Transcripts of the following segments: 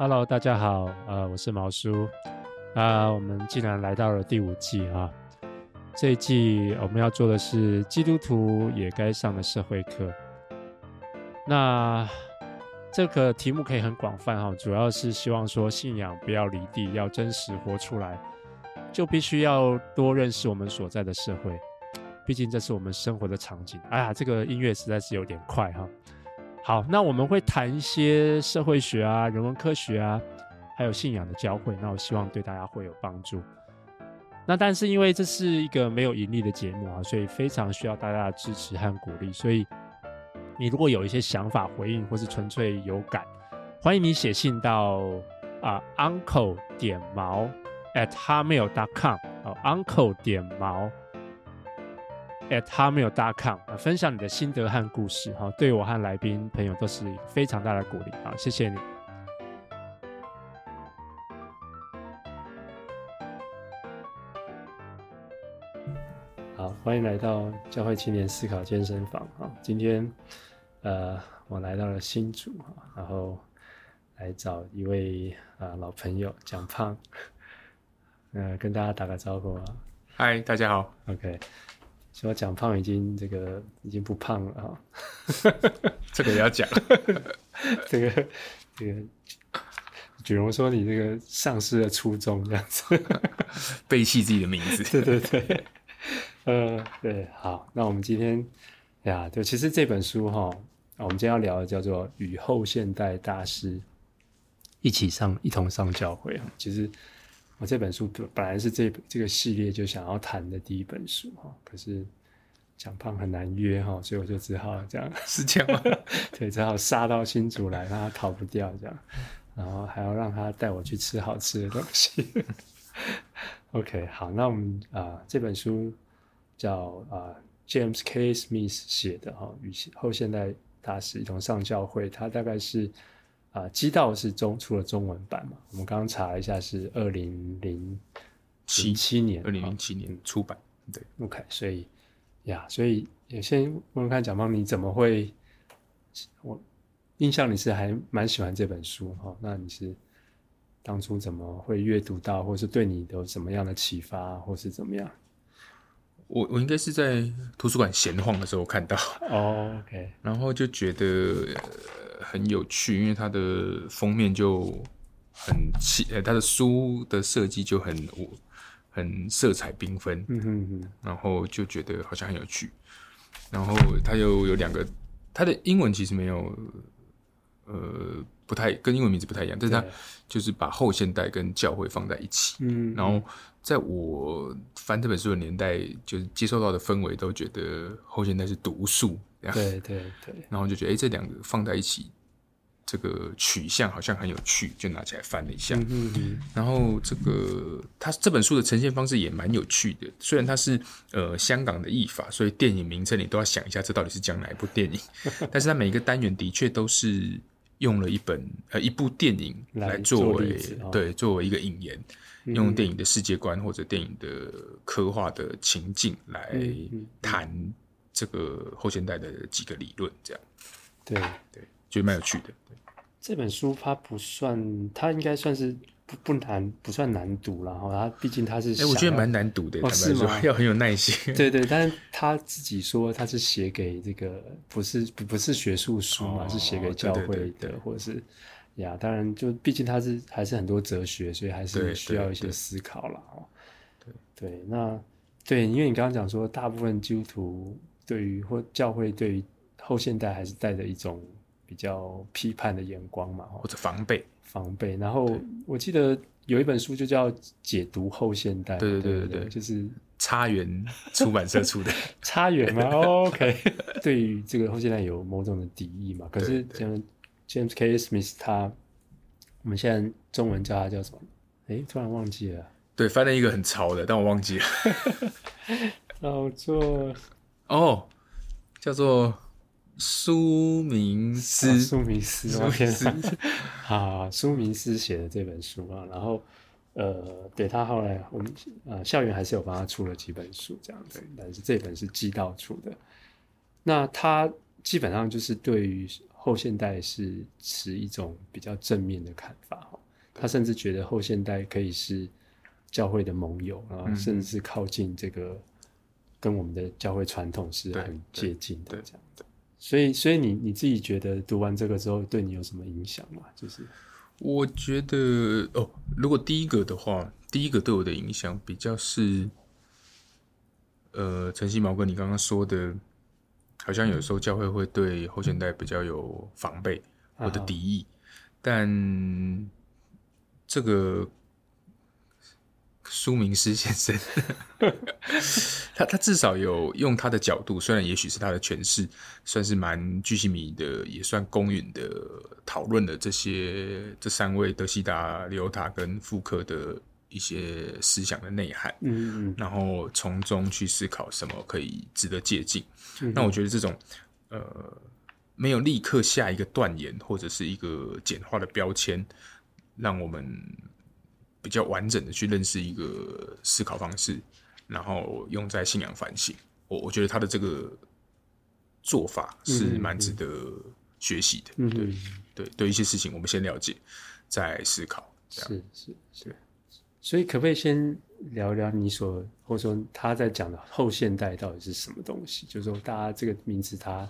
Hello，大家好，呃，我是毛叔，啊、我们竟然来到了第五季啊！这一季我们要做的是基督徒也该上的社会课。那这个题目可以很广泛哈，主要是希望说信仰不要离地，要真实活出来，就必须要多认识我们所在的社会，毕竟这是我们生活的场景。哎呀，这个音乐实在是有点快哈。好，那我们会谈一些社会学啊、人文科学啊，还有信仰的交汇。那我希望对大家会有帮助。那但是因为这是一个没有盈利的节目啊，所以非常需要大家的支持和鼓励。所以你如果有一些想法回应，或是纯粹有感，欢迎你写信到啊、uncle 点毛 athamail.com 哦 uncle 点毛。At hotmail.com 啊，分享你的心得和故事哈，对我和来宾朋友都是非常大的鼓励啊，谢谢你。好，欢迎来到教会青年思考健身房啊，今天呃，我来到了新竹啊，然后来找一位啊老朋友蒋胖，呃，跟大家打个招呼啊，嗨，大家好，OK。说蒋胖已经这个已经不胖了啊，这个也要讲，这 个这个，举荣说你这个丧失了初衷这样子，背弃自己的名字，对对对，呃对，好，那我们今天呀，对，其实这本书哈，我们今天要聊的叫做《与后现代大师一起上一同上教会》啊，其实。我这本书本来是这这个系列就想要谈的第一本书哈，可是蒋胖很难约哈，所以我就只好这样，是这样吗？对，只好杀到新竹来，让他逃不掉这样，然后还要让他带我去吃好吃的东西。OK，好，那我们啊、呃、这本书叫啊、呃、James K. Smith 写的哈，与后现代大师一同上教会，他大概是。啊，基道是中出了中文版嘛？我们刚刚查了一下，是二零零七七年，二零零七年出版。对，OK，所以呀，所以也先问问看蒋方，你怎么会？我印象你是还蛮喜欢这本书哈？那你是当初怎么会阅读到，或是对你有什么样的启发，或是怎么样？我我应该是在图书馆闲晃的时候看到 哦，OK，然后就觉得。很有趣，因为它的封面就很气，呃，它的书的设计就很很色彩缤纷，嗯哼哼，然后就觉得好像很有趣。然后它又有两个，它的英文其实没有，呃，不太跟英文名字不太一样，但是他就是把后现代跟教会放在一起。嗯，然后在我翻这本书的年代，就是接受到的氛围都觉得后现代是毒素。对对对，然后就觉得哎，这两个放在一起，这个取向好像很有趣，就拿起来翻了一下。嗯哼哼，然后这个他这本书的呈现方式也蛮有趣的，虽然它是呃香港的译法，所以电影名称你都要想一下，这到底是讲哪一部电影。但是它每一个单元的确都是用了一本呃一部电影来作为对作为一个引言，用电影的世界观或者电影的刻画的情境来谈。这个后现代的几个理论，这样，对对，觉得蛮有趣的。对，这本书它不算，它应该算是不不难，不算难读了哈。他毕竟他是，哎，我觉得蛮难读的，哦，是吗？要很有耐心。对对，但是他自己说他是写给这个不是不不是学术书嘛，哦，是写给教会的，或者是呀，当然就毕竟他是还是很多哲学，所以还是需要一些思考了哦。对对，那对，因为你刚刚讲说，大部分基督徒。对于或教会对于后现代还是带着一种比较批判的眼光嘛，或者防备防备。然后我记得有一本书就叫《解读后现代》，对对对对对，就是差园出版社出的。差园吗？OK。对于这个后现代有某种的敌意嘛？可是像 James K. Smith 他，我们现在中文叫他叫什么？哎，突然忘记了。对，翻了一个很潮的，但我忘记了。叫做。哦，叫做苏明斯，苏明斯，苏明思，好，苏明斯写的这本书啊，然后呃，对他后来我们呃校园还是有帮他出了几本书这样子，但是这本是基道出的。那他基本上就是对于后现代是持一种比较正面的看法哈，他甚至觉得后现代可以是教会的盟友啊，甚至是靠近这个跟我们的教会传统是很接近的这样的。所以，所以你你自己觉得读完这个之后对你有什么影响吗？就是我觉得哦，如果第一个的话，第一个对我的影响比较是，呃，陈希毛哥你刚刚说的。好像有时候教会会对后现代比较有防备或者敌意，但这个苏明师先生，他他至少有用他的角度，虽然也许是他的诠释，算是蛮巨细迷的，也算公允的讨论了这些这三位德西达、李欧塔跟傅克的。一些思想的内涵，嗯嗯，然后从中去思考什么可以值得借鉴。嗯、那我觉得这种呃，没有立刻下一个断言或者是一个简化的标签，让我们比较完整的去认识一个思考方式，然后用在信仰反省。我我觉得他的这个做法是蛮值得学习的。嗯嗯，对对对，一些事情我们先了解，再思考。是是是。所以，可不可以先聊聊你所，或者说他在讲的后现代到底是什么东西？就是说，大家这个名词他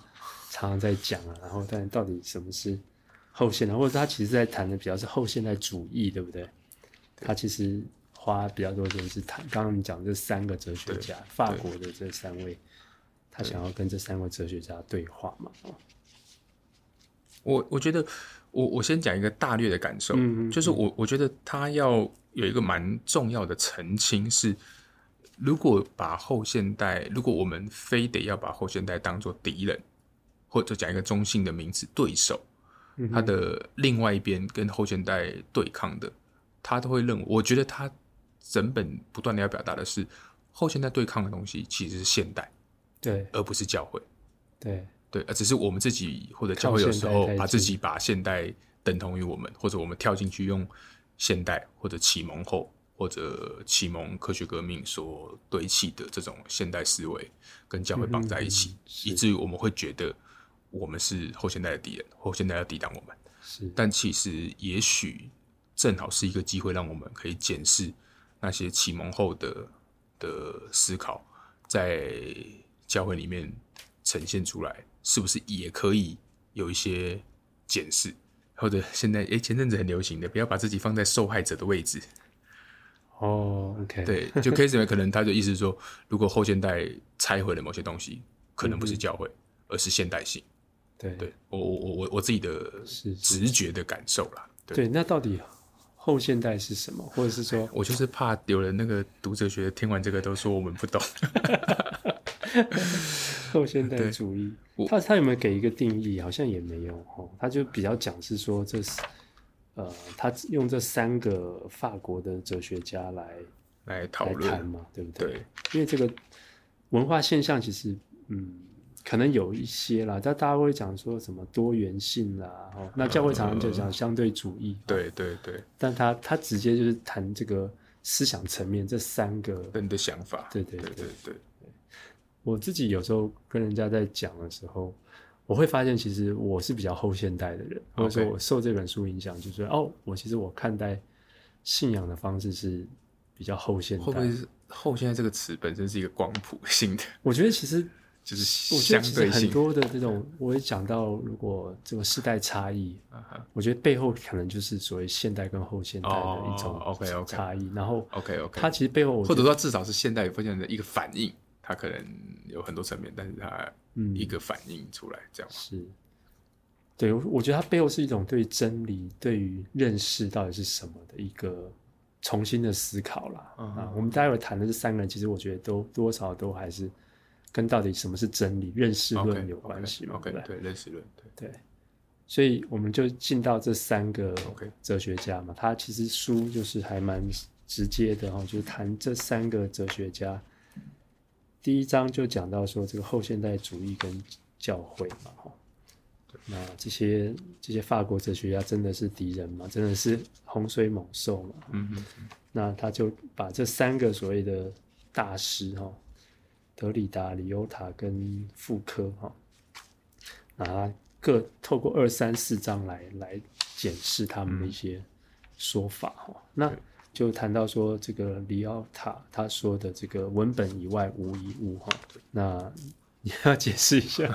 常常在讲啊，然后，但到底什么是后现代？或者他其实在谈的比较是后现代主义，对不对？他其实花比较多时间是谈刚刚你讲这三个哲学家，法国的这三位，他想要跟这三位哲学家对话嘛？我我觉得，我我先讲一个大略的感受，嗯嗯，就是我我觉得他要。有一个蛮重要的澄清是，如果把后现代，如果我们非得要把后现代当做敌人，或者讲一个中性的名词对手，他的另外一边跟后现代对抗的，他都会认为，我觉得他整本不断的要表达的是，后现代对抗的东西其实是现代，对，而不是教会，对。对，而只是我们自己或者教会有时候把自己把现代等同于我们，或者我们跳进去用。现代或者启蒙后，或者启蒙科学革命所堆砌的这种现代思维，跟教会绑在一起，以至于我们会觉得我们是后现代的敌人，后现代要抵挡我们。是，但其实也许正好是一个机会，让我们可以检视那些启蒙后的的思考，在教会里面呈现出来，是不是也可以有一些检视？或者现在，哎，前阵子很流行的，不要把自己放在受害者的位置。哦、oh，OK，对，就 case 可能他的意思是说，如果后现代拆毁了某些东西，可能不是教会，嗯、而是现代性。对，对我我我我我自己的直觉的感受啦。对，对，那到底后现代是什么？或者是说，我就是怕有人那个读哲学听完这个都说我们不懂。后现代主义，他他有没有给一个定义？好像也没有哦。他就比较讲是说，这是呃，他用这三个法国的哲学家来来讨论嘛，对不对？对，因为这个文化现象其实，嗯，可能有一些啦，但大家会讲说什么多元性啦，哦，那教会常常就讲相对主义，呃、对对对。但他他直接就是谈这个思想层面这三个人的想法，对对对对，对，我自己有时候跟人家在讲的时候，我会发现其实我是比较后现代的人.或者说我受这本书影响，就是哦，我其实我看待信仰的方式是比较后现代。会不会是后现代这个词本身是一个光谱性的？我觉得其实就是相对很多的这种，我也讲到，如果这个世代差异，uh -huh. 我觉得背后可能就是所谓现代跟后现代的一种 OK OK 差异。然后 OK OK，它其实背后或者说至少是现代与后现代的一个反应。它可能有很多层面，但是它一个反应出来这样、嗯、是，对，我觉得它背后是一种对真理、对于认识到底是什么的一个重新的思考啦。嗯、啊，我们待会谈的这三个人，其实我觉得都多少都还是跟到底什么是真理、认识论有关系嘛。Okay, 对，认识论，对对。所以我们就进到这三个哲学家嘛，他其实书就是还蛮直接的哈，就是谈这三个哲学家。第一章就讲到说，这个后现代主义跟教会嘛，哈，那这些这些法国哲学家真的是敌人嘛？真的是洪水猛兽嘛？嗯嗯，那他就把这三个所谓的大师哈，德里达、里欧塔跟傅柯哈，拿各透过二三四章来来检视他们的一些说法哈。嗯、那就谈到说这个里奥塔他说的这个文本以外无一物哈。那你要解释一下？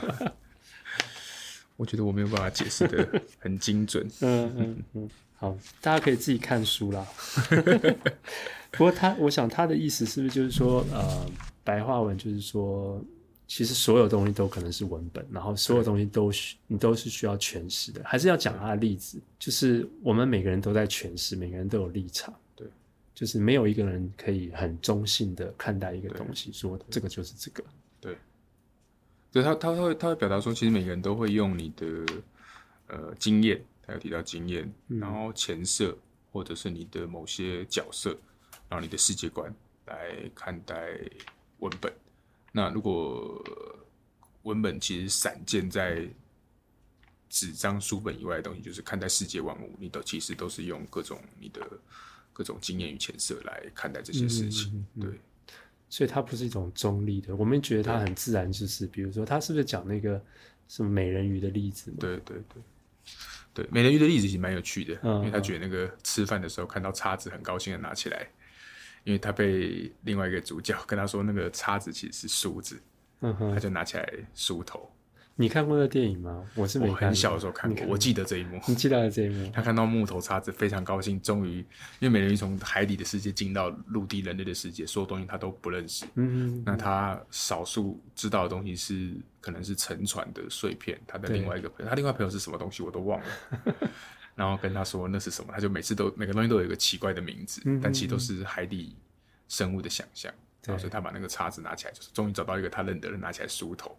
我觉得我没有办法解释的很精准。嗯嗯 嗯，好，大家可以自己看书啦。不过他，我想他的意思是不是就是说，呃，白话文就是说。其实所有东西都可能是文本，然后所有东西都需你都是需要诠释的，还是要讲他的例子，就是我们每个人都在诠释，每个人都有立场，对，就是没有一个人可以很中性的看待一个东西，说这个就是这个，对，对他他会他会表达说，其实每个人都会用你的呃经验，他有提到经验，然后前设或者是你的某些角色，然后你的世界观来看待文本。那如果文本其实散见在纸张书本以外的东西，就是看待世界万物，你都其实都是用各种你的各种经验与前设来看待这些事情，嗯嗯嗯、对。所以它不是一种中立的，我们觉得它很自然，就是比如说，他是不是讲那个什么美人鱼的例子？对对对，对美人鱼的例子其实蛮有趣的，嗯、因为他觉得那个吃饭的时候看到叉子，很高兴的拿起来。因为他被另外一个主角跟他说，那个叉子其实是梳子，嗯哼，他就拿起来梳头。你看过那电影吗？我是没看过。我很小的时候看过，看我记得这一幕。你记得这一幕？他看到木头叉子，非常高兴，终于，因为美人鱼从海底的世界进到陆地人类的世界，所有东西他都不认识。嗯，嗯，那他少数知道的东西是，可能是沉船的碎片。他的另外一个朋友，他另外朋友是什么东西，我都忘了。然后跟他说那是什么，他就每次都每个东西都有一个奇怪的名字，但其实都是海底生物的想象。然后所以他把那个叉子拿起来，就是终于找到一个他认得的，拿起来梳头。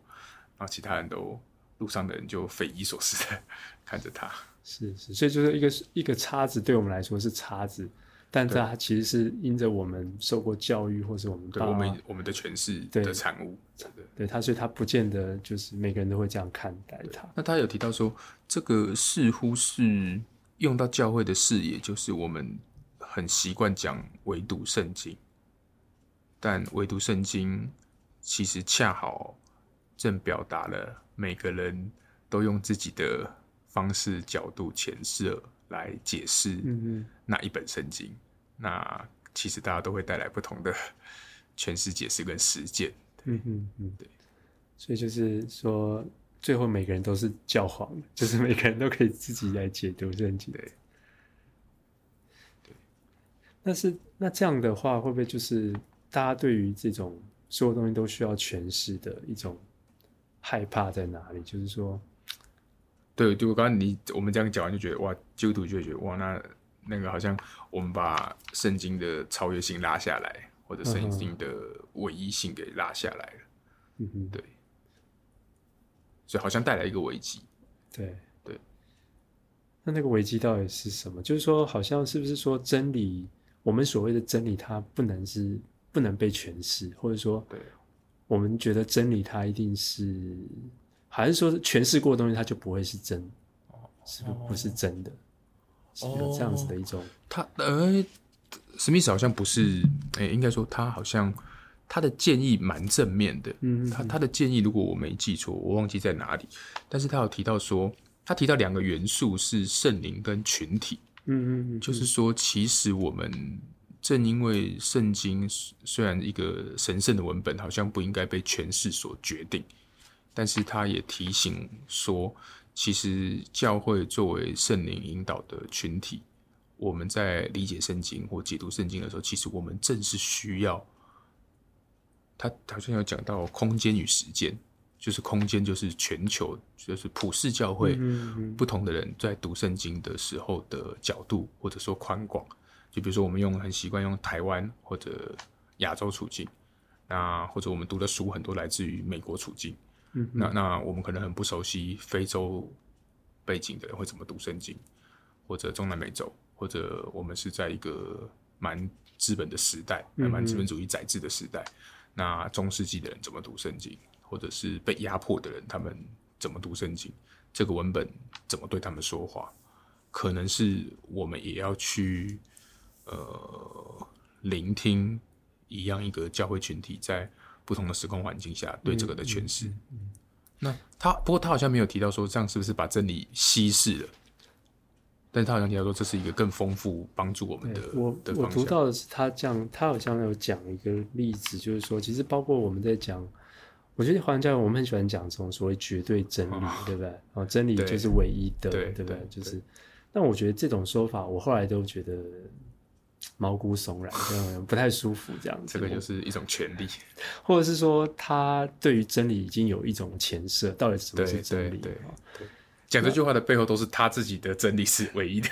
然后其他人都路上的人就匪夷所思的 看着他。是是，所以就是一个一个叉子，对我们来说是叉子，但它其实是因着我们受过教育，或是我们对我们我们的诠释的产物。对，对他，所以他不见得就是每个人都会这样看待他。那他有提到说。这个似乎是用到教会的视野，就是我们很习惯讲唯独圣经，但唯独圣经其实恰好正表达了每个人都用自己的方式、角度、诠释来解释那一本圣经。那其实大家都会带来不同的 诠释、解释跟实践。嗯嗯嗯，对，所以就是说。最后每个人都是教皇，就是每个人都可以自己来解读圣经。对，对。但是那这样的话，会不会就是大家对于这种所有东西都需要诠释的一种害怕在哪里？就是说，对，就刚刚你我们这样讲完，就觉得哇，基督徒就会觉得哇，那那个好像我们把圣经的超越性拉下来，或者圣经的唯一性给拉下来了。嗯哼，对。所以好像带来一个危机，对对。那那个危机到底是什么？就是说，好像是不是说真理？我们所谓的真理，它不能是不能被诠释，或者说，对，我们觉得真理它一定是，还是说诠释过的东西它就不会是真？哦，是不不是真的？有这样子的一种。他呃，史密斯好像不是，哎，应该说他好像。他的建议蛮正面的，嗯，他他的建议如果我没记错，我忘记在哪里，但是他有提到说，他提到两个元素是圣灵跟群体，嗯嗯，就是说，其实我们正因为圣经虽然一个神圣的文本，好像不应该被权势所决定，但是他也提醒说，其实教会作为圣灵引导的群体，我们在理解圣经或解读圣经的时候，其实我们正是需要。他好像有讲到空间与时间，就是空间就是全球，就是普世教会不同的人在读圣经的时候的角度或者说宽广。就比如说我们用很习惯用台湾或者亚洲处境，那或者我们读的书很多来自于美国处境，那那我们可能很不熟悉非洲背景的人会怎么读圣经，或者中南美洲，或者我们是在一个蛮资本的时代，蛮资本主义宰制的时代。那中世纪的人怎么读圣经，或者是被压迫的人，他们怎么读圣经？这个文本怎么对他们说话？可能是我们也要去呃聆听一样一个教会群体在不同的时空环境下对这个的诠释。嗯那他不过他好像没有提到说这样是不是把真理稀释了？但是他好像提到说这是一个更丰富帮助我们的。我的我读到的是他这样，他好像有讲一个例子，就是说其实包括我们在讲，我觉得华人教育我们很喜欢讲这种所谓绝对真理，哦、对不对？哦，真理就是唯一的，对，对不对？就是，但我觉得这种说法，我后来都觉得。毛骨悚然，这 样不太舒服，这样子。这个就是一种权利，或者是说，他对于真理已经有一种前设，到底什么是真理？对，对，对，讲这句话的背后都是他自己的真理是唯一的。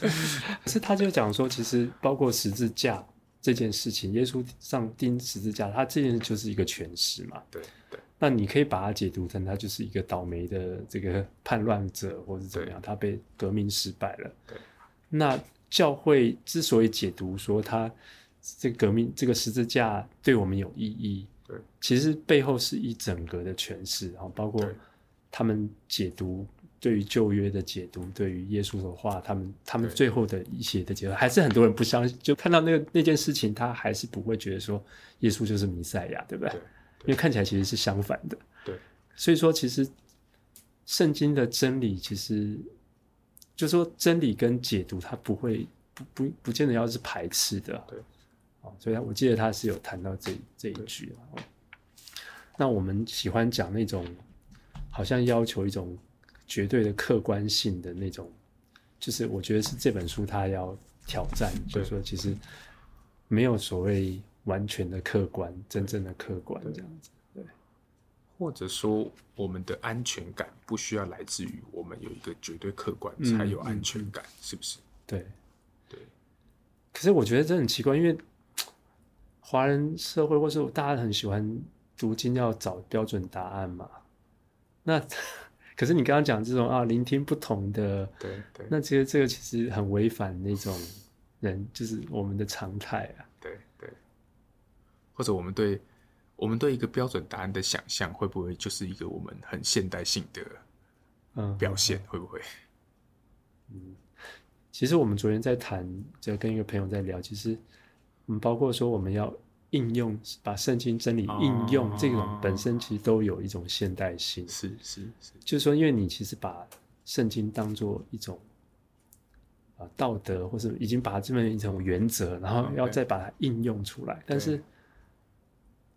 是他就讲说，其实包括十字架这件事情，耶稣上钉十字架，他这件事就是一个诠释嘛。对对。那你可以把它解读成，他就是一个倒霉的这个叛乱者，或者怎么样，他被革命失败了。对。那。教会之所以解读说他这个革命这个十字架对我们有意义，对，其实背后是一整个的诠释，然后包括他们解读对于旧约的解读，对于耶稣的话，他们他们最后的一些的结论，还是很多人不相信，就看到那个那件事情，他还是不会觉得说耶稣就是弥赛亚，对不对？对，因为看起来其实是相反的，对，所以说其实圣经的真理其实。就说真理跟解读，它不会不不不见得要是排斥的，对，哦，所以我记得他是有谈到这这一句，那我们喜欢讲那种好像要求一种绝对的客观性的那种，就是我觉得是这本书它要挑战，就是说其实没有所谓完全的客观，真正的客观这样子。或者说，我们的安全感不需要来自于我们有一个绝对客观才有安全感，是不是？对，对。可是我觉得这很奇怪，因为 华人社会或是大家很喜欢读经，要找标准答案嘛。那 可是你刚刚讲这种啊，聆听不同的，对对。那其实这个其实很违反那种人，就是我们的常态啊。对对。或者我们对。我们对一个标准答案的想象，会不会就是一个我们很现代性的表现？嗯、会不会？嗯，其实我们昨天在谈，就跟一个朋友在聊，其实，嗯，包括说我们要应用，把圣经真理应用，这种本身其实都有一种现代性。是是是，就是说，因为你其实把圣经当做一种啊道德，或是已经把它这么一种原则，然后要再把它应用出来，但是。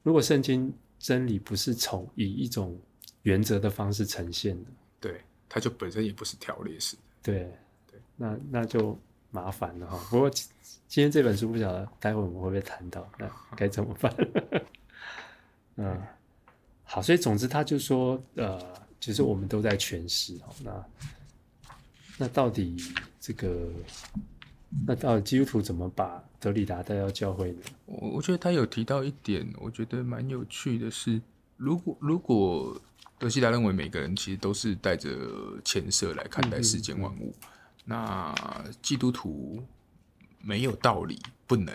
如果圣经真理不是从以一种原则的方式呈现的，对，它就本身也不是条列式的，对对，那那就麻烦了哈。不过今天这本书不晓得待会我们会不会谈到，那该怎么办？嗯，好，所以总之他就说，呃，其实我们都在诠释哦，那那到底这个。那到底基督徒怎么把德里达带到教会呢？我我觉得他有提到一点，我觉得蛮有趣的是，如果如果德西达认为每个人其实都是带着前设来看待世间万物，那基督徒没有道理不能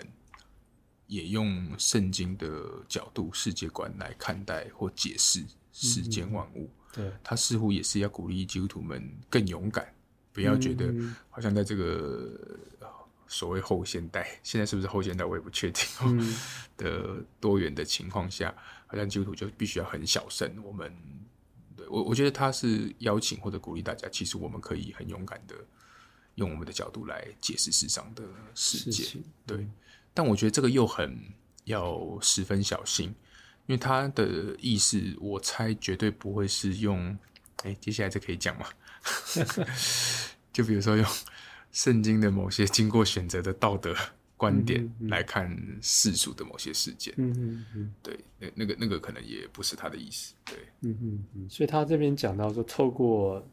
也用圣经的角度、世界观来看待或解释世间万物。对，他似乎也是要鼓励基督徒们更勇敢。不要觉得好像在这个所谓后现代，现在是不是后现代我也不确定、嗯、的多元的情况下，好像基督徒就必须要很小声。我们对我我觉得他是邀请或者鼓励大家，其实我们可以很勇敢的用我们的角度来解释世上的世界。对，但我觉得这个又很要十分小心，因为他的意思，我猜绝对不会是用。哎，接下来这可以讲吗？就比如说用圣经的某些经过选择的道德观点来看世俗的某些事件，嗯嗯嗯，对，那那个那个可能也不是他的意思，对，嗯嗯嗯，所以他这边讲到说，透过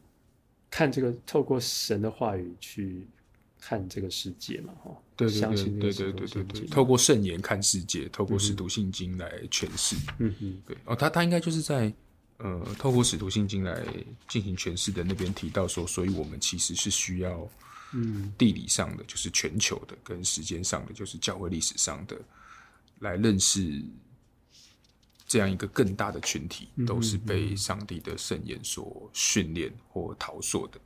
看这个，透过神的话语去看这个世界嘛，哈，对对对对对对对，透过圣言看世界，透过使徒信经来诠释，嗯嗯，对，哦，他他应该就是在呃，透过使徒信经来进行诠释的那边提到说，所以我们其实是需要。嗯，地理上的就是全球的，跟时间上的就是教会历史上的，来认识这样一个更大的群体，都是被上帝的圣言所训练或陶塑的。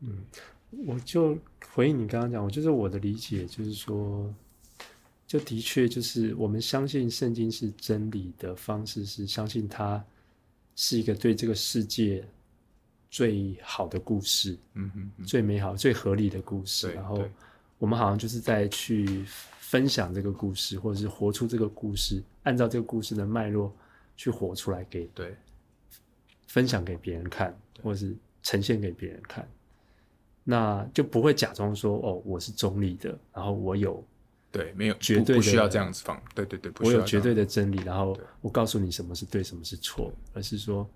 嗯，我就回应你刚刚讲，我就是我的理解就是说。就的确，就是我们相信圣经是真理的方式是相信它是一个对这个世界最好的故事，嗯哼嗯，最美好、最合理的故事。然后我们好像就是在去分享这个故事，或者是活出这个故事，按照这个故事的脉络去活出来给对分享给别人看，或者是呈现给别人看，那就不会假装说哦，我是中立的，然后我有。对，没有绝对不需要这样子放。对对对，我有绝对的真理，然后我告诉你什么是对，什么是错，而是说，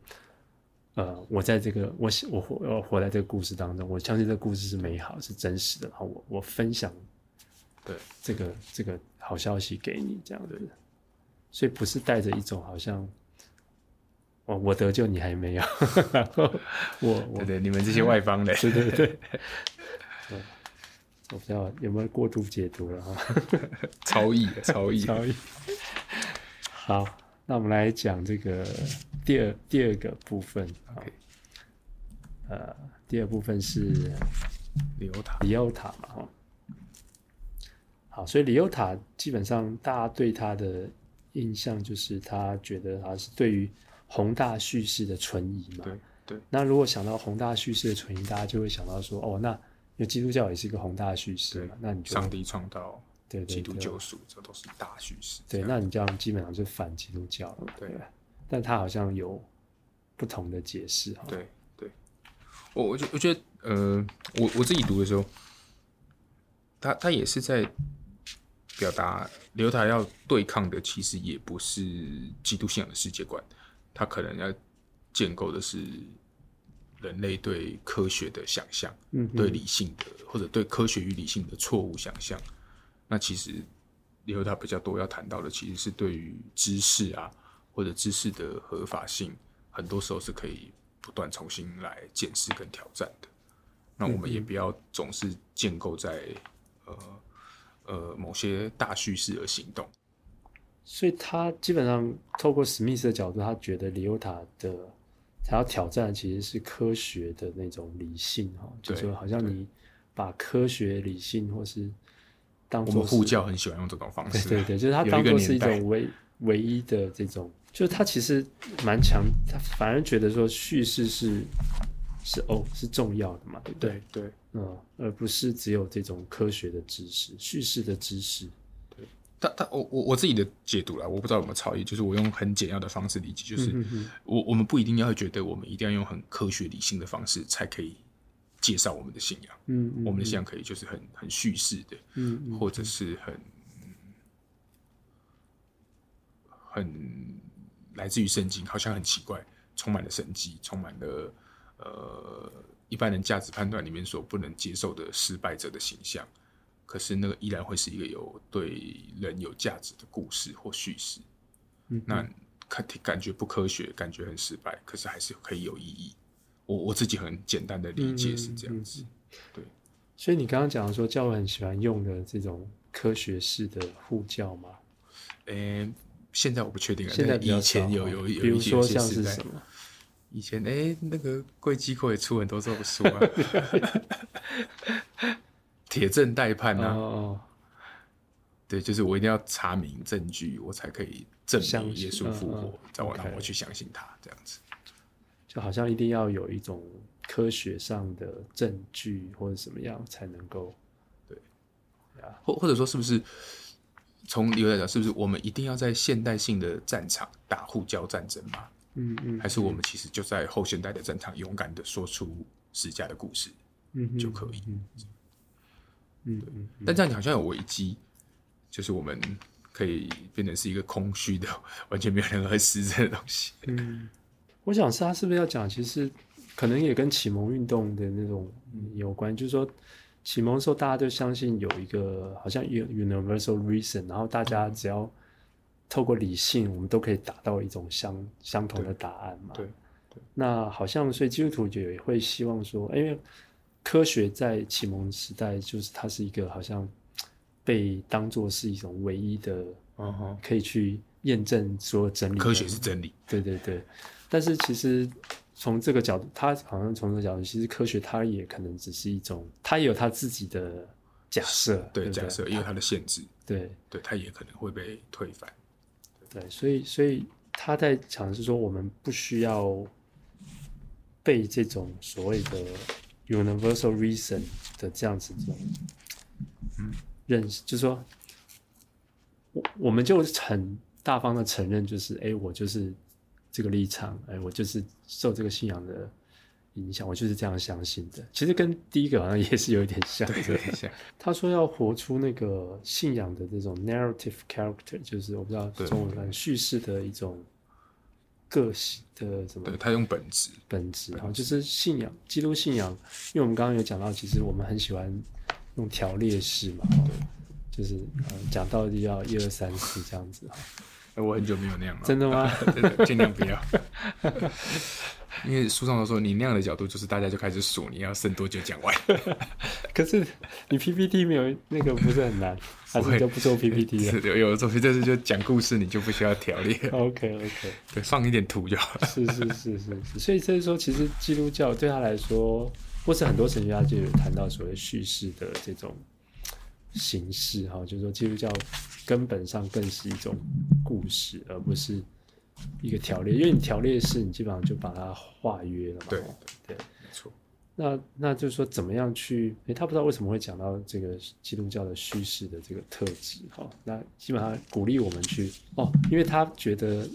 呃，我在这个我我活我活在这个故事当中，我相信这个故事是美好是真实的，然后我我分享，对这个这个好消息给你这样的，所以不是带着一种好像，我我得救你还没有，然后我我对对，你们这些外邦的，对对对。我不知道有没有过度解读了哈，超译的，超译，超译。好，那我们来讲这个第二第二个部分。OK，呃，第二部分是里欧塔，里欧塔嘛，哈。好，所以里欧塔基本上大家对他的印象就是他觉得他是对于宏大叙事的存疑嘛。对对。那如果想到宏大叙事的存疑，大家就会想到说，哦，那。因为基督教也是一个宏大叙事嘛，那你就上帝创造，对基督救赎，这都是大叙事。对，那你这样基本上就反基督教了。对，但他好像有不同的解释哈。对对，我我觉我觉得呃，我我自己读的时候，他他也是在表达刘台要对抗的，其实也不是基督信仰的世界观，他可能要建构的是。人类对科学的想象，嗯，对理性的或者对科学与理性的错误想象，那其实以后他比较多要谈到的，其实是对于知识啊或者知识的合法性，很多时候是可以不断重新来检视跟挑战的。那我们也不要总是建构在呃呃某些大叙事而行动。所以他基本上透过史密斯的角度，他觉得里欧塔的。他要挑战其实是科学的那种理性哈，就是说好像你把科学理性或是当做我们护教很喜欢用这种方式，对对对，就是他当做是一种唯唯一的这种，就是他其实蛮强，他反而觉得说叙事是是哦是重要的嘛，对不对？对，嗯，而不是只有这种科学的知识，叙事的知识。对。他他我我我自己的解读啦，我不知道有没有超越，就是我用很简要的方式理解，就是我、嗯、我们不一定要觉得我们一定要用很科学理性的方式才可以介绍我们的信仰，嗯，嗯，我们的信仰可以就是很很叙事的，嗯，嗯，或者是很很来自于圣经，好像很奇怪，充满了神迹，充满了呃一般人价值判断里面所不能接受的失败者的形象。可是那个依然会是一个有对人有价值的故事或叙事，嗯，那看感觉不科学，感觉很失败，可是还是可以有意义。我我自己很简单的理解是这样子，嗯嗯嗯、对。所以你刚刚讲说教会很喜欢用的这种科学式的护教吗？诶、欸，现在我不确定了。现在以前有有有，比如说像是什么？以前哎、欸，那个贵机构也出很多这种书啊。铁证待判呐、啊，oh. 对，就是我一定要查明证据，我才可以证明耶稣复活，再往让我去相信他这样子。就好像一定要有一种科学上的证据或者什么样才能够，对，或或者说是不是从理由来讲，是不是我们一定要在现代性的战场打互交战争吗？嗯嗯，还是我们其实就在后现代的战场勇敢的说出史家的故事，嗯就可以。嗯嗯，嗯，但这样好像有危机，就是我们可以变成是一个空虚的、完全没有任何实质的东西。嗯，我想是他是不是要讲，其实可能也跟启蒙运动的那种有关，就是说启蒙的时候大家都相信有一个好像 universal reason，然后大家只要透过理性，我们都可以达到一种相相同的答案嘛。对，对，那好像所以基督徒就也会希望说，因为。科学在启蒙时代，就是它是一个好像被当做是一种唯一的，嗯哼，可以去验证所有真理。科学是真理，对对对。但是其实从这个角度，他好像从这个角度，其实科学它也可能只是一种，它也有它自己的假设，对，假设也有它的限制，对，对，它也可能会被推翻。对，所以所以他在讲的是说，我们不需要被这种所谓的 universal reason 的这样子的嗯。认识，就是说，我我们就很大方的承认，就是哎，我就是这个立场，哎，我就是受这个信仰的。影响我就是这样相信的。其实跟第一个好像也是有一点像。对，有点像。他说要活出那个信仰的这种 narrative character，就是我不知道中文翻叙事的一种个性的什么？对，他用本质，本质，然后就是信仰，基督信仰。因为我们刚刚有讲到，其实我们很喜欢用条列式嘛，对，就是讲到底要一二三四这样子。我很久没有那样了。真的吗？尽量不要。因为书上都说，你那样的角度就是大家就开始数你要剩多久讲完。可是你 PPT 没有那个不是很难，还是就不做 PPT 了？是的，有的时候就是就讲故事，你就不需要条列。OK OK，对，放一点图就好了。是是是是是，所以所以说，其实基督教对他来说，或是很多神学家就有谈到所谓叙事的这种形式哈，就是说基督教根本上更是一种故事，而不是。一个条列，因为你条列式，你基本上就把它化约了嘛。对对，没错。那那就是说，怎么样去？诶，他不知道为什么会讲到这个基督教的叙事的这个特质哈。那基本上鼓励我们去哦，因为他觉得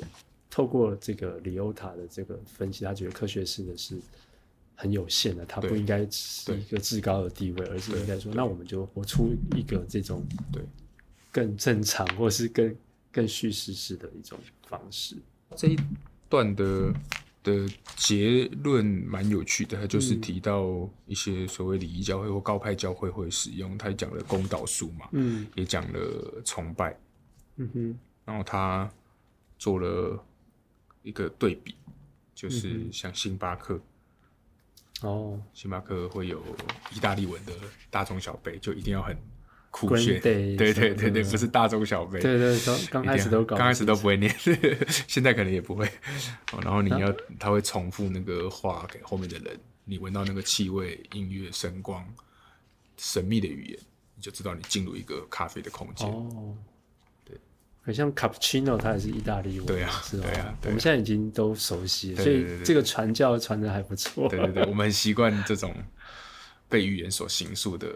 透过这个里欧塔的这个分析，他觉得科学式的是很有限的，他不应该是一个至高的地位，而是应该说，那我们就活出一个这种对更正常，或是更更叙事式的一种方式。这一段的的结论蛮有趣的，他就是提到一些所谓礼仪教会或高派教会会使用，他讲了公道书嘛，嗯，也讲了崇拜，嗯哼，然后他做了一个对比，就是像星巴克，哦，星巴克会有意大利文的大中小杯，就一定要很。酷炫，对对对对，不是大中小杯，对对，刚刚开始都刚开始都不会念，现在可能也不会。然后你要，他会重复那个话给后面的人，你闻到那个气味、音乐、声光、神秘的语言，你就知道你进入一个咖啡的空间。很像卡布奇诺，它也是意大利文，对啊，是吧？我们现在已经都熟悉了，所以这个传教传的还不错。对对对，我们很习惯这种被语言所形塑的。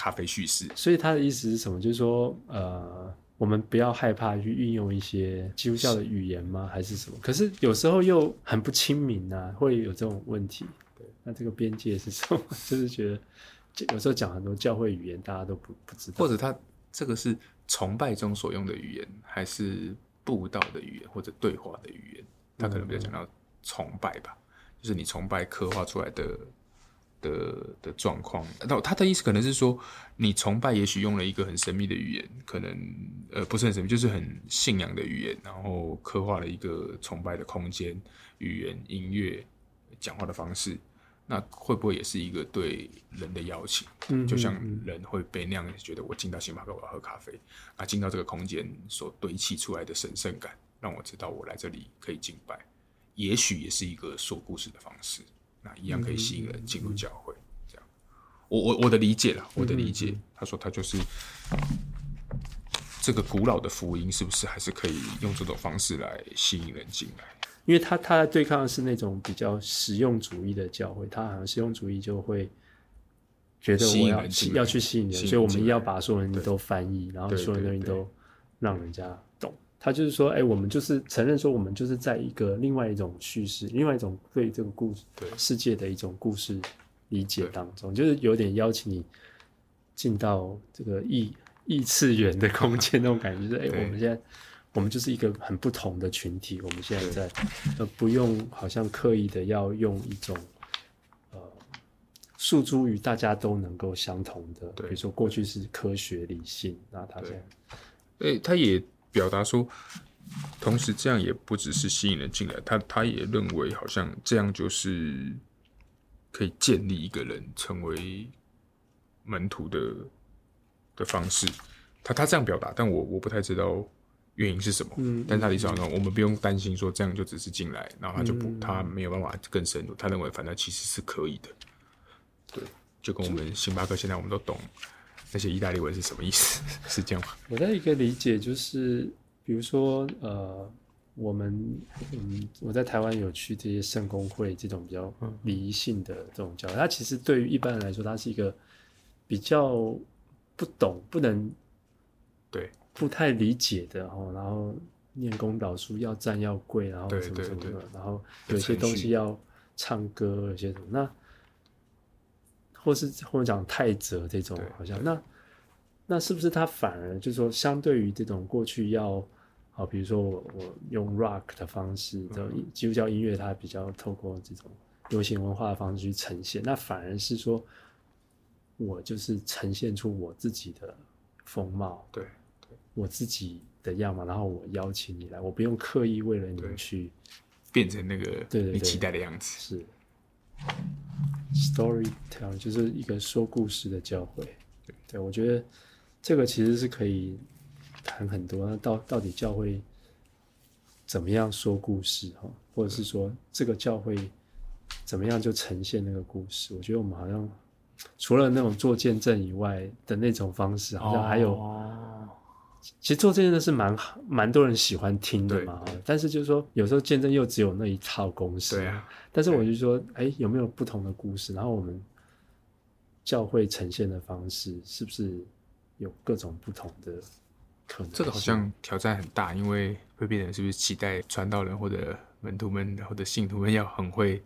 咖啡叙事，所以他的意思是什么？就是说，呃，我们不要害怕去运用一些基督教的语言吗？还是什么？可是有时候又很不亲民啊，会有这种问题。对，那这个边界是什么？就是觉得有时候讲很多教会语言，大家都不不知道。或者他这个是崇拜中所用的语言，还是布道的语言，或者对话的语言？他可能比较讲到崇拜吧，嗯、就是你崇拜刻画出来的。的的状况，那他的意思可能是说，你崇拜也许用了一个很神秘的语言，可能呃不是很神秘，就是很信仰的语言，然后刻画了一个崇拜的空间、语言、音乐、讲话的方式，那会不会也是一个对人的邀请？嗯，就像人会被那样觉得，我进到星巴克我要喝咖啡，啊进到这个空间所堆砌出来的神圣感，让我知道我来这里可以敬拜，也许也是一个说故事的方式。那一样可以吸引人进入教会，这样。我我我的理解啦，我的理解，他说他就是这个古老的福音，是不是还是可以用这种方式来吸引人进来？因为他他在对抗的是那种比较实用主义的教会，他好像实用主义就会觉得我要要去吸引人，所以我们要把所有人都翻译，然后所有东西都让人家懂。他就是说，哎、欸，我们就是承认说，我们就是在一个另外一种叙事，另外一种对这个故事世界的一种故事理解当中，就是有点邀请你进到这个异异次元的空间那种感觉，就是哎、欸，我们现在我们就是一个很不同的群体，我们现在在呃不用好像刻意的要用一种呃诉诸于大家都能够相同的，比如说过去是科学理性，那他现在，哎、欸，他也。表达说，同时这样也不只是吸引人进来，他他也认为好像这样就是可以建立一个人成为门徒的的方式。他他这样表达，但我我不太知道原因是什么。嗯，但他的意思好像我们不用担心说这样就只是进来，然后他就不他没有办法更深入。他认为反正其实是可以的。对，就跟我们星巴克现在我们都懂。那些意大利文是什么意思？是这样吗？我的一个理解就是，比如说，呃，我们嗯，我在台湾有去这些圣公会这种比较礼仪性的这种教会，它其实对于一般人来说，它是一个比较不懂、不能对不太理解的哦。然后念功祷书要站要跪，然后什么什么的，然后有些东西要唱歌，有些什么那，或是或者讲太哲这种，好像那那是不是他反而就是说，相对于这种过去要。好，比如说我我用 rock 的方式，这种基督教音乐它比较透过这种流行文化的方式去呈现，那反而是说，我就是呈现出我自己的风貌，对，我自己的样嘛，然后我邀请你来，我不用刻意为了你去变成那个你期待的样子，是。Storytelling 就是一个说故事的教会，对，对我觉得这个其实是可以。谈很多，那到到底教会怎么样说故事哈，或者是说这个教会怎么样就呈现那个故事？我觉得我们好像除了那种做见证以外的那种方式，好像还有，哦、其实做见证是蛮蛮多人喜欢听的嘛。但是就是说，有时候见证又只有那一套公式。对啊。但是我就说，哎、欸，有没有不同的故事？然后我们教会呈现的方式是不是有各种不同的可能？这个好像挑战很大，因为会变成是不是期待传道人或者门徒们或者信徒们要很会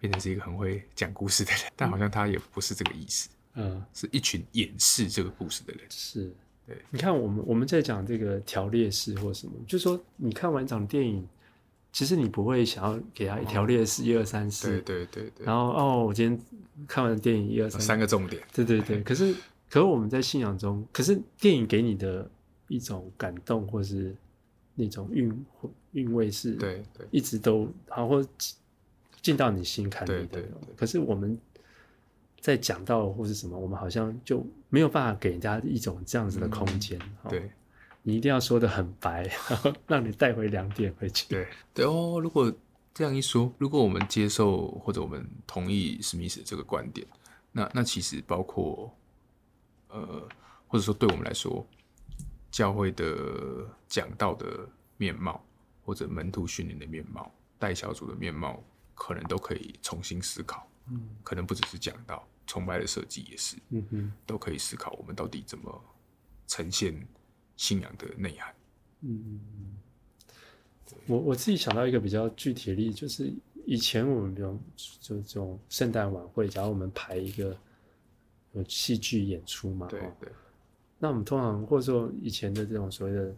变成是一个很会讲故事的人，但好像他也不是这个意思，嗯，是一群掩饰这个故事的人。是，对，你看我们我们在讲这个条列式或什么，就是说你看完一场电影，其实你不会想要给他一条列式一二三四，对对对对，然后哦，我今天看完电影一二三三个重点，对对对，可是可是我们在信仰中，可是电影给你的。一种感动，或是那种韵韵味是，对对，一直都好，或进到你心坎里的。对对对。可是我们在讲到或是什么，我们好像就没有办法给人家一种这样子的空间。嗯。对，你一定要说的很白，然 后让你带回两点回去。对对哦，如果这样一说，如果我们接受或者我们同意史密斯这个观点，那那其实包括呃，或者说对我们来说。教会的讲道的面貌，或者门徒训练的面貌，带小组的面貌，可能都可以重新思考。嗯，可能不只是讲到，崇拜的设计也是。嗯哼，都可以思考我们到底怎么呈现信仰的内涵。嗯嗯嗯。我我自己想到一个比较具体的例子，就是以前我们比如就这种圣诞晚会，假如我们排一个有戏剧演出嘛，对对。那我们通常，或者说以前的这种所谓的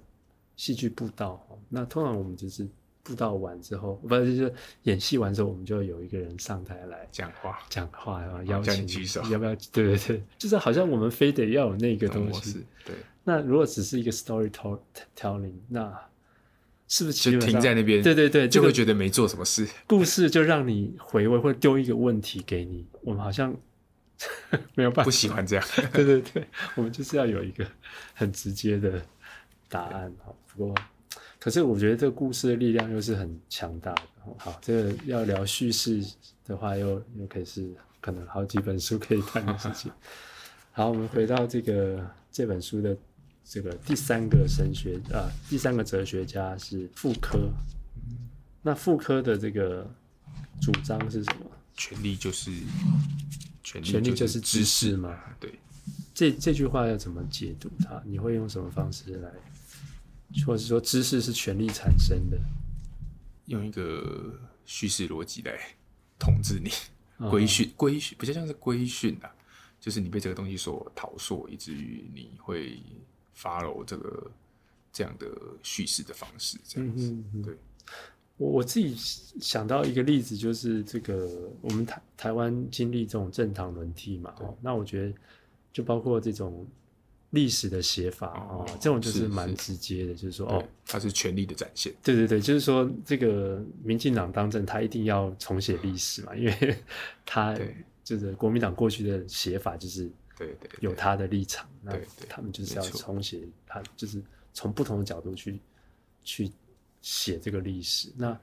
戏剧步道，那通常我们就是布道完之后，不是就是演戏完之后，我们就有一个人上台来讲话，讲话然后邀请你，要不要？对对对，就是好像我们非得要有那个东西。对。那如果只是一个 storytelling，那是不是就停在那边？对对对，就会觉得没做什么事。故事就让你回味，或丢一个问题给你。我们好像。没有办法，不喜欢这样。对对对，我们就是要有一个很直接的答案。好，不过，可是我觉得这个故事的力量又是很强大的。好，这个要聊叙事的话又，又又可以是可能好几本书可以谈的事情。好，我们回到这个这本书的这个第三个神学啊，第三个哲学家是傅科。那傅科的这个主张是什么？权力就是。权力就是知识嘛？对，这这句话要怎么解读它？你会用什么方式来，或者是说知识是权力产生的？用一个叙事逻辑来统治你，规训规训比较像是规训啊，就是你被这个东西所陶塑，以至于你会 follow 这个这样的叙事的方式，这样子，对。我我自己想到一个例子，就是这个我们台台湾经历这种政党轮替嘛，哦，那我觉得就包括这种历史的写法哦，这种就是蛮直接的，是是就是说哦，它是权力的展现，对对对，就是说这个民进党当政，他一定要重写历史嘛，因为 他就是国民党过去的写法就是对对有他的立场，那他们就是要重写，他就是从不同的角度去去。写这个历史，那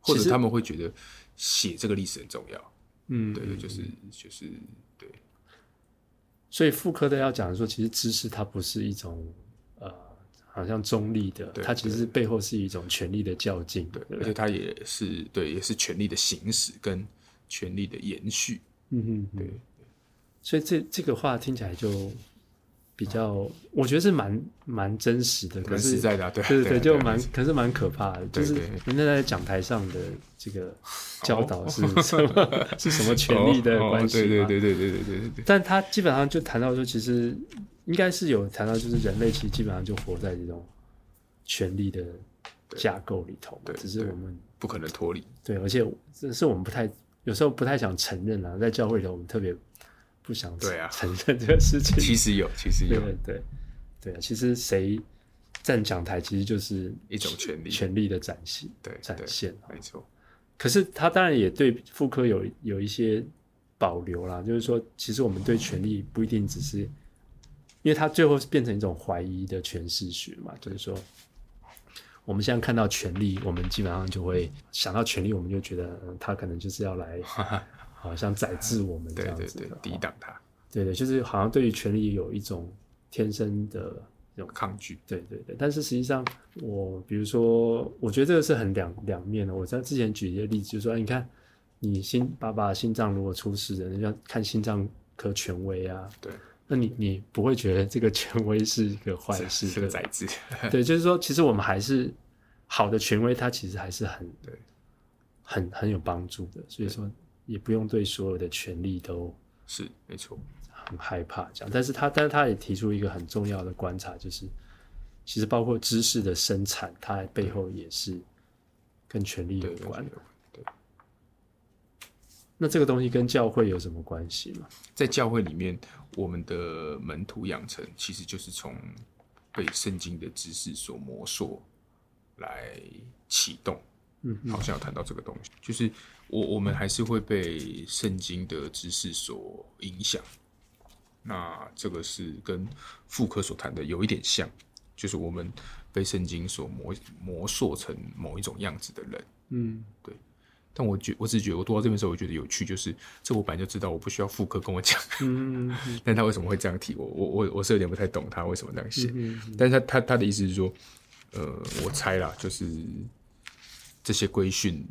或者他们会觉得写这个历史很重要，嗯，对对，就是就是对。所以妇科的要讲说，其实知识它不是一种呃，好像中立的，它其实背后是一种权力的较劲，对，而且它也是对，也是权力的行使跟权力的延续，嗯哼，对，所以这这个话听起来就比较，我觉得是蛮蛮真实的，可是实在的，对对对，就蛮可是蛮可怕的，就是人家在讲台上的这个教导是 什么是什么权力的关系，对对对对对对对对，但他基本上就谈到说，其实。应该是有谈到，就是人类其实基本上就活在这种权力的架构里头，只是我们不可能脱离。对，而且这是我们不太有时候不太想承认啊，在教会里头，我们特别不想对啊承认这个事情。其实有，其实有，对对对啊，其实谁站讲台，其实就是一种权利，权利的展现，对展现，没错。可是他当然也对妇科有有一些保留啦，就是说，其实我们对权利不一定只是。因为他最后变成一种怀疑的诠释学嘛，就是说，我们现在看到权力，我们基本上就会想到权力，我们就觉得，嗯，他可能就是要来，好像宰制我们这样子的，对对对，抵挡他。对对，就是好像对于权力有一种天生的这种抗拒。对对对，但是实际上，我比如说，我觉得这个是很两两面的。我在之前举一个例子，就是说，你看，你心爸爸心脏如果出事了，人家看心脏科权威啊，对。那你你不会觉得这个权威是一个坏事，是个 宰制？对，就是说，其实我们还是好的权威，它其实还是很对，很很有帮助的。所以说，也不用对所有的权利都是没错，很害怕这样。但是他，但是他也提出一个很重要的观察，就是其实包括知识的生产，它背后也是跟权力有关的。那这个东西跟教会有什么关系吗？在教会里面，我们的门徒养成其实就是从被圣经的知识所磨塑来启动。嗯，好像有谈到这个东西，就是我我们还是会被圣经的知识所影响。那这个是跟妇科所谈的有一点像，就是我们被圣经所磨磨塑成某一种样子的人。嗯，对。但我觉，我只是觉得，我读到这边的时候，我觉得有趣，就是这我本来就知道，我不需要妇科跟我讲。嗯，但他为什么会这样提我？我我我是有点不太懂他为什么这样写。嗯，但是他他他的意思是说，呃，我猜啦，就是这些规训，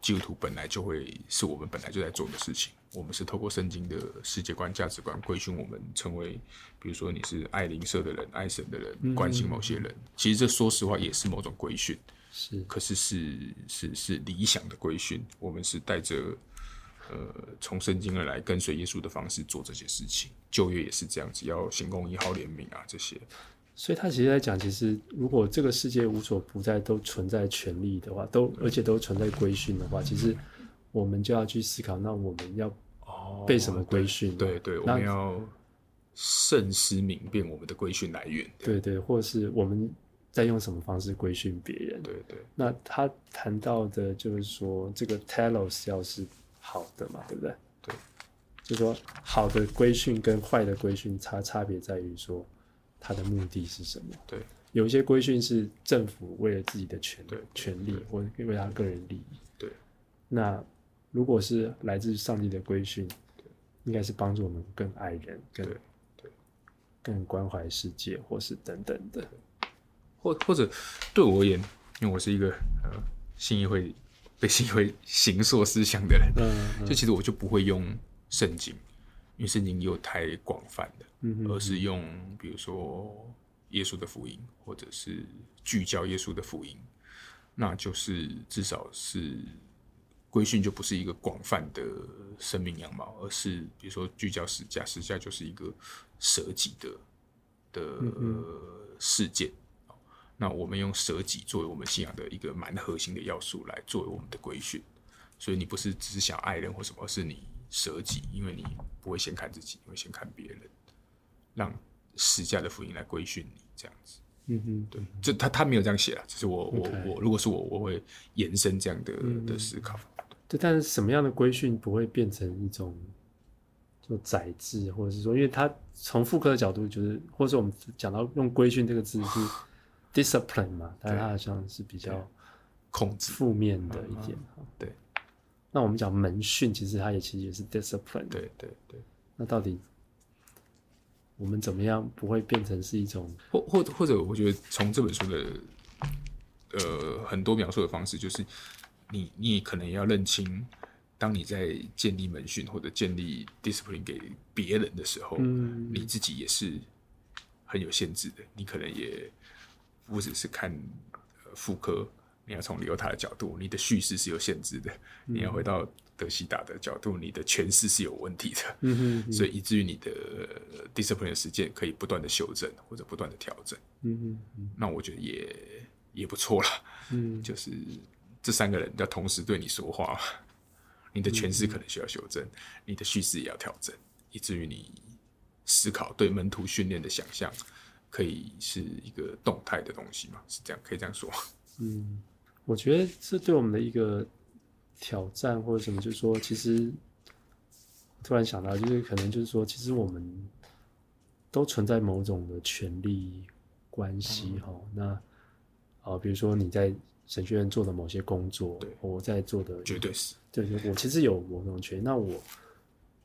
基督徒本来就会是我们本来就在做的事情。我们是透过圣经的世界观、价值观规训我们，成为比如说你是爱邻舍的人、爱神的人、关心某些人。其实这说实话也是某种规训。是，可是是是是理想的规训，我们是带着呃从圣经而来跟随耶稣的方式做这些事情。旧约也是这样子，要行公义、好怜悯啊这些。所以他其实在讲，其实如果这个世界无所不在都存在权利的话，都而且都存在规训的话，其实我们就要去思考，那我们要被什么规训？对对，我们要慎思明辨我们的规训来源。对对，或者是我们。在用什么方式规训别人？对对。那他谈到的就是说，这个 telos 要是好的嘛，对不对？对。就是说，好的规训跟坏的规训差差别在于说，它的目的是什么？对。有一些规训是政府为了自己的权权利，或者为他个人利益。对。那如果是来自上帝的规训，应该是帮助我们更爱人，更对，更关怀世界，或是等等的。或或者对我而言，因为我是一个呃信义会被信义会形塑思想的人，嗯嗯、就其实我就不会用圣经，因为圣经又太广泛的，嗯，而是用比如说耶稣的福音，或者是聚焦耶稣的福音，那就是至少是规训就不是一个广泛的生命样貌，而是比如说聚焦十架，十架就是一个舍己的的、事件。那我们用舍己作为我们信仰的一个蛮核心的要素来作为我们的规训，所以你不是只是想爱人或什么，而是你舍己，因为你不会先看自己，你会先看别人，让十架的福音来规训你这样子。嗯哼，对，这他他没有这样写啊，只是我.我我如果是我，我会延伸这样的、嗯、的思考。对，但是什么样的规训不会变成一种就宰制，或者是说，因为他从妇科的角度，就是或者我们讲到用规训这个字是。discipline 嘛，但它好像是比较控制负面的一点。对，那我们讲门训，其实它也其实也是 discipline。对对对。那到底我们怎么样不会变成是一种或或或者，我觉得从这本书的呃很多描述的方式，就是你你也可能也要认清，当你在建立门训或者建立 discipline 给别人的时候，嗯，你自己也是很有限制的。你可能也不只是看傅柯，你要从李尤塔的角度，你的叙事是有限制的，嗯、你要回到。德西达的角度，你的诠释是有问题的，嗯哼嗯，所以以至于你的 discipline 的实践可以不断的修正或者不断的调整，嗯嗯，那我觉得也也不错了，嗯，就是这三个人要同时对你说话，你的诠释可能需要修正，嗯，你的叙事也要调整，以至于你思考对门徒训练的想象可以是一个动态的东西嘛？是这样，可以这样说。嗯，我觉得这对我们的一个。挑战或者什么，就是说，其实突然想到，就是可能就是说，其实我们都存在某种的权利关系哈、嗯。那啊、呃，比如说你在神学院做的某些工作，我在做的绝对是，对，我其实有某种权利。那我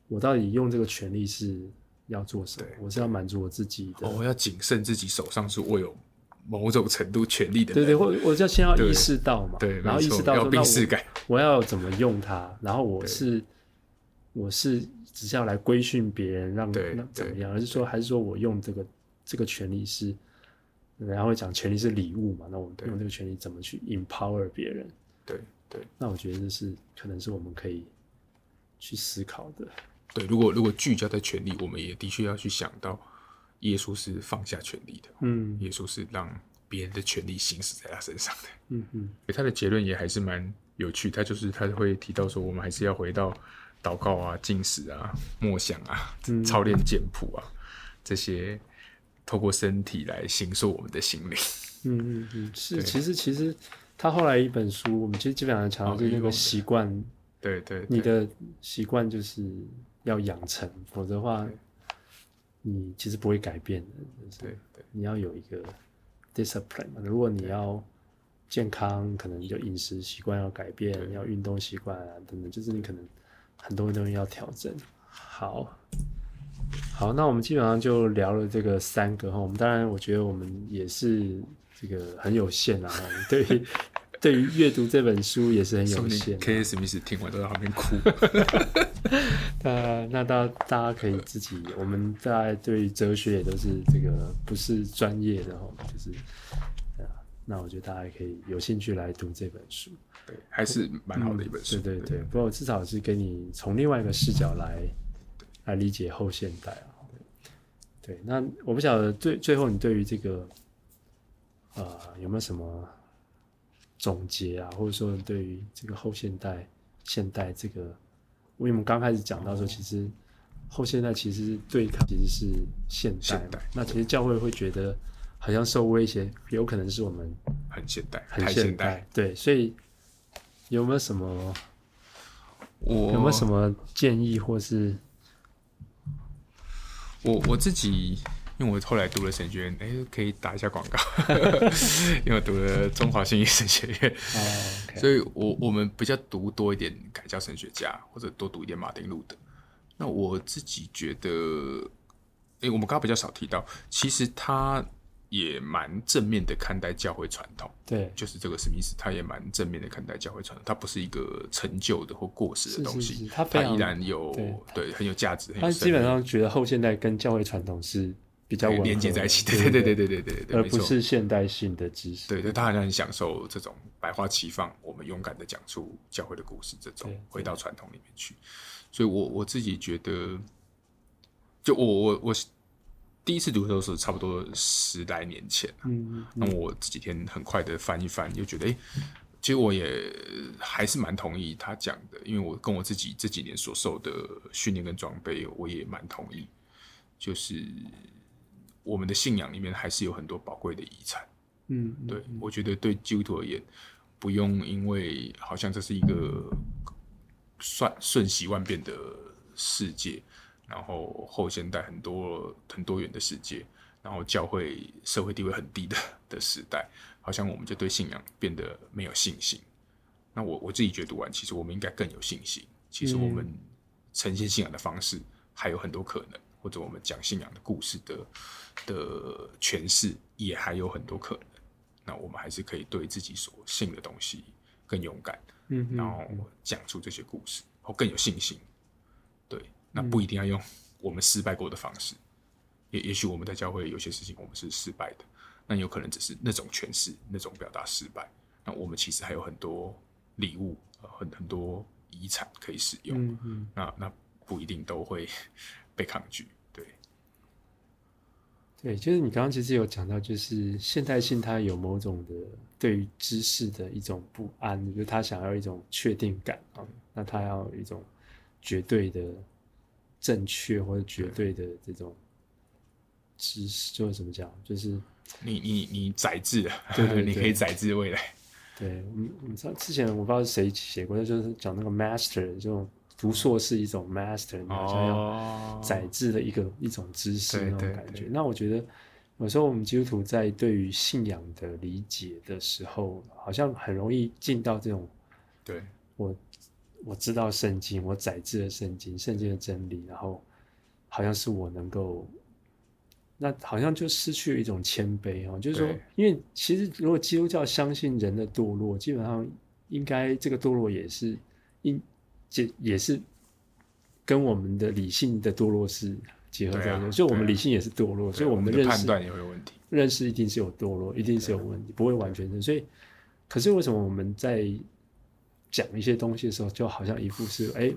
我到底用这个权利是要做什么？我是要满足我自己的，我要谨慎自己手上是握有。某种程度权力的，对对，我我就先要意识到嘛，对，然后意识到我我要怎么用它，然后我是我是只是要来规训别人，让让怎么样，而是说还是说我用这个这个权利是，然后会讲权利是礼物嘛，那我们用这个权利怎么去 empower 别人？对对，那我觉得这是可能是我们可以去思考的。对，如果如果聚焦在权力，我们也的确要去想到。耶稣是放下权力的，嗯，耶稣是让别人的权利行使在他身上的，嗯嗯，他的结论也还是蛮有趣，他就是他会提到说，我们还是要回到祷告啊、禁食啊、默想啊、操练简谱啊、嗯、这些，透过身体来形塑我们的心灵。嗯嗯嗯，是，其实其实他后来一本书，我们其实基本上强调就是那个习惯、对，对，你的习惯就是要养成，否则的话。你其实不会改变的，就是、对对，你要有一个 discipline。如果你要健康，可能就饮食习惯要改变，要运动习惯啊等等，就是你可能很多东西要调整。好，好，那我们基本上就聊了这个三个哈。我们当然，我觉得我们也是这个很有限啊，对。对于阅读这本书也是很有限。K. S. 史密斯听完都在旁边哭。那那大大家可以自己，我们在对哲学也都是这个不是专业的哈，就是那我觉得大家可以有兴趣来读这本书，对，还是蛮好的一本书。嗯、对对对，不过至少是给你从另外一个视角来来理解后现代啊。对，那我不晓得最最后你对于这个呃有没有什么？总结啊，或者说对于这个后现代、现代这个，因为我们刚开始讲到说，其实后现代其实对抗其实是现代，现代。那其实教会会觉得好像受威胁，有可能是我们很现代，很现代。对，所以有没有什么？我有没有什么建议，或是我我自己？因为我后来读了神学院，哎，可以打一下广告，因为我读了中华信义神学院，oh. 所以我我们比较读多一点改教神学家，或者多读一点马丁路德。那我自己觉得，哎，我们刚刚比较少提到，其实他也蛮正面的看待教会传统，对，就是这个史密斯，他也蛮正面的看待教会传统，他不是一个陈旧的或过时的东西，是是是他，他依然有对，对很有价值。他基本上觉得后现代跟教会传统是。比较连接在一起，对对对对对对对对，而不是现代性的知识。对对，他好像很享受这种百花齐放，我们勇敢的讲出教会的故事，这种回到传统里面去。所以我我自己觉得，就我我我第一次读的时候是差不多十来年前，嗯，那我这几天很快的翻一翻，又觉得，哎，其实我也还是蛮同意他讲的，因为我跟我自己这几年所受的训练跟装备，我也蛮同意，就是。我们的信仰里面还是有很多宝贵的遗产，嗯，对，我觉得对基督徒而言，不用因为好像这是一个算瞬息万变的世界，然后后现代很多很多元的世界，然后教会社会地位很低的的时代，好像我们就对信仰变得没有信心。那我我自己觉得读完，其实我们应该更有信心。其实我们呈现信仰的方式还有很多可能。或者我们讲信仰的故事的的诠释，也还有很多可能。那我们还是可以对自己所信的东西更勇敢，嗯，然后讲出这些故事，或更有信心。对，那不一定要用我们失败过的方式，也也许我们在教会有些事情我们是失败的，那有可能只是那种诠释、那种表达失败。那我们其实还有很多礼物，很很多遗产可以使用。嗯嗯，那那不一定都会 被抗拒。对，就是你刚刚其实有讲到，就是现代性它有某种的对于知识的一种不安，就是他想要一种确定感啊，那他要一种绝对的正确或者绝对的这种知识，就是怎么讲？就是你你你宰制，对，对，对，你可以宰制未来。对，我们我们知道之前我不知道是谁写过，就是讲那个 master 这种。读硕士一种 master，你好像要载制的一个、oh, 一种知识那种感觉。对对对，那我觉得有时候我们基督徒在对于信仰的理解的时候，好像很容易进到这种，对我我知道圣经，我载制了圣经，圣经的真理，然后好像是我能够，那好像就失去了一种谦卑哦。就是说，因为其实如果基督教相信人的堕落，基本上应该这个堕落也是应。这也是跟我们的理性的堕落是结合在一起，所以、啊、我们理性也是堕落，所以我们的认识判断也会有问题，认识一定是有堕落，一定是有问题，不会完全的。所以，可是为什么我们在讲一些东西的时候，就好像一副是哎，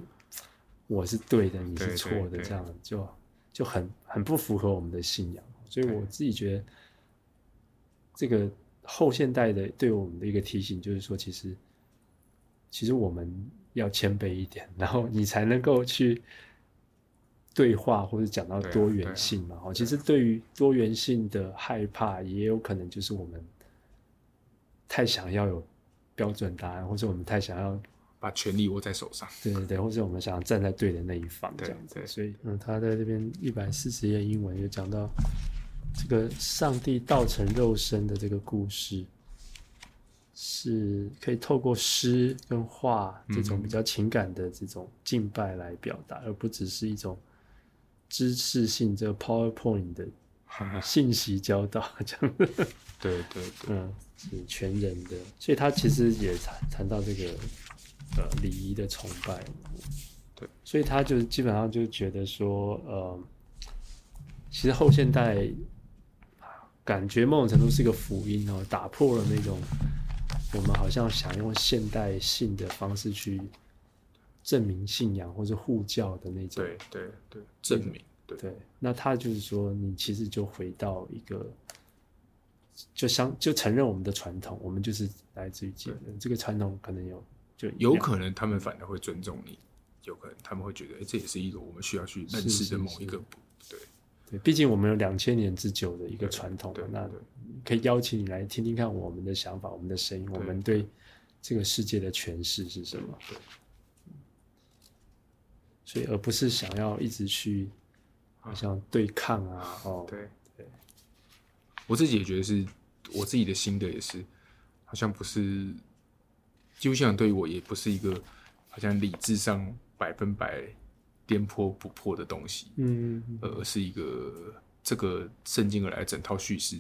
我是对的，你是错的这样，就就很很不符合我们的信仰。所以我自己觉得，这个后现代的对我们的一个提醒，就是说，其实其实我们。要谦卑一点，然后你才能够去对话或者讲到多元性嘛。哦，其实对于多元性的害怕，也有可能就是我们太想要有标准答案，或者我们太想要把权力握在手上。对对对，或者我们想要站在对的那一方这样子。对对，所以，嗯，他在这边一百四十页英文就讲到这个上帝道成肉身的这个故事。是可以透过诗跟画这种比较情感的这种敬拜来表达，嗯、而不只是一种知识性这个 PowerPoint 的 信息交导这样。对对对，嗯，是全人的，所以他其实也谈谈到这个呃礼仪的崇拜。对，所以他就基本上就觉得说，呃，其实后现代感觉某种程度是一个福音哦，打破了那种。我们好像想用现代性的方式去证明信仰，或者护教的那种。对对对，证明。对对，那他就是说，你其实就回到一个，就相就承认我们的传统，我们就是来自于基督。这个传统可能有，就有可能他们反而会尊重你，有可能他们会觉得，哎，这也是一个我们需要去认识的某一个。对对，毕竟我们有两千年之久的一个传统，那。可以邀请你来听听看我们的想法，我们的声音，我们对这个世界的诠释是什么？对，所以而不是想要一直去好像对抗啊。哦，对对，我自己也觉得是，我自己的心得也是，好像不是，就像对于我也不是一个好像理智上百分百颠扑不破的东西，嗯，而是一个这个圣经而来整套叙事。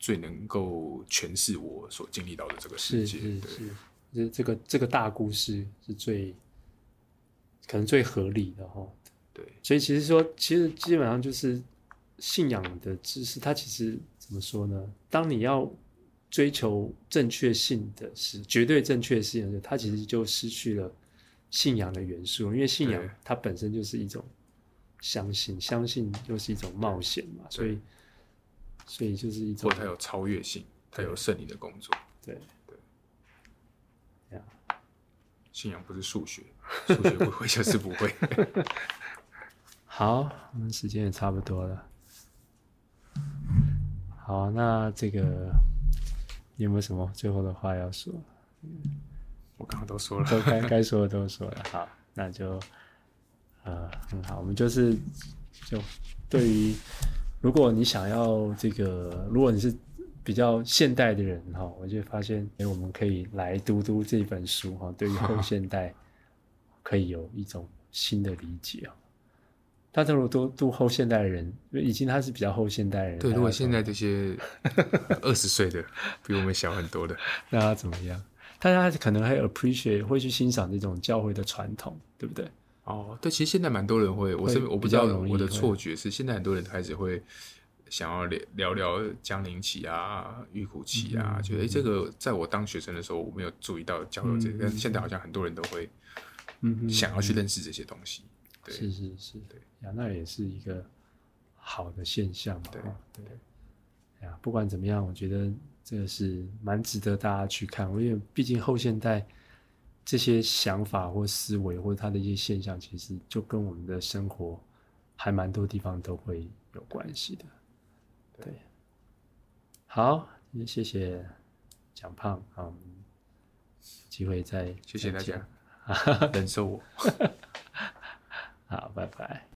最能够诠释我所经历到的这个世界，是是是，这这个这个大故事是最可能最合理的哈。对，所以其实说，其实基本上就是信仰的知识，它其实怎么说呢？当你要追求正确性的是绝对正确性的时候，它其实就失去了信仰的元素，因为信仰它本身就是一种相信，相信又是一种冒险嘛，所以。所以就是一种，或它有超越性，它有胜利的工作。对对. 信仰不是数学，数学不会就是不会。好，我们时间也差不多了。好，那这个你有没有什么最后的话要说？我刚刚都说了，都该该说的都说了。好，那就呃很好，我们就是就对于。如果你想要这个，如果你是比较现代的人哈，我就发现，哎，我们可以来读读这本书哈，对于后现代 可以有一种新的理解啊。他如果都读后现代的人，已经他是比较后现代人。对，如果现在这些二十岁的，比我们小很多的，那他怎么样？大家可能还 appreciate，会去欣赏这种教会的传统，对不对？哦，对，其实现在蛮多人会，我是我不知道我的错觉是，现在很多人开始会想要聊聊聊江陵期啊、玉苦期啊，嗯、觉得哎，这个在我当学生的时候我没有注意到交流这个，嗯、但是现在好像很多人都会，嗯想要去认识这些东西。嗯、对是是是，对呀，那也是一个好的现象嘛。对对，呀，不管怎么样，我觉得。这个是蛮值得大家去看，因为毕竟后现代这些想法或思维或者它的一些现象，其实就跟我们的生活还蛮多地方都会有关系的。对，好，也谢谢蒋胖，好，有机会再谢谢大家，忍受我，好，拜拜。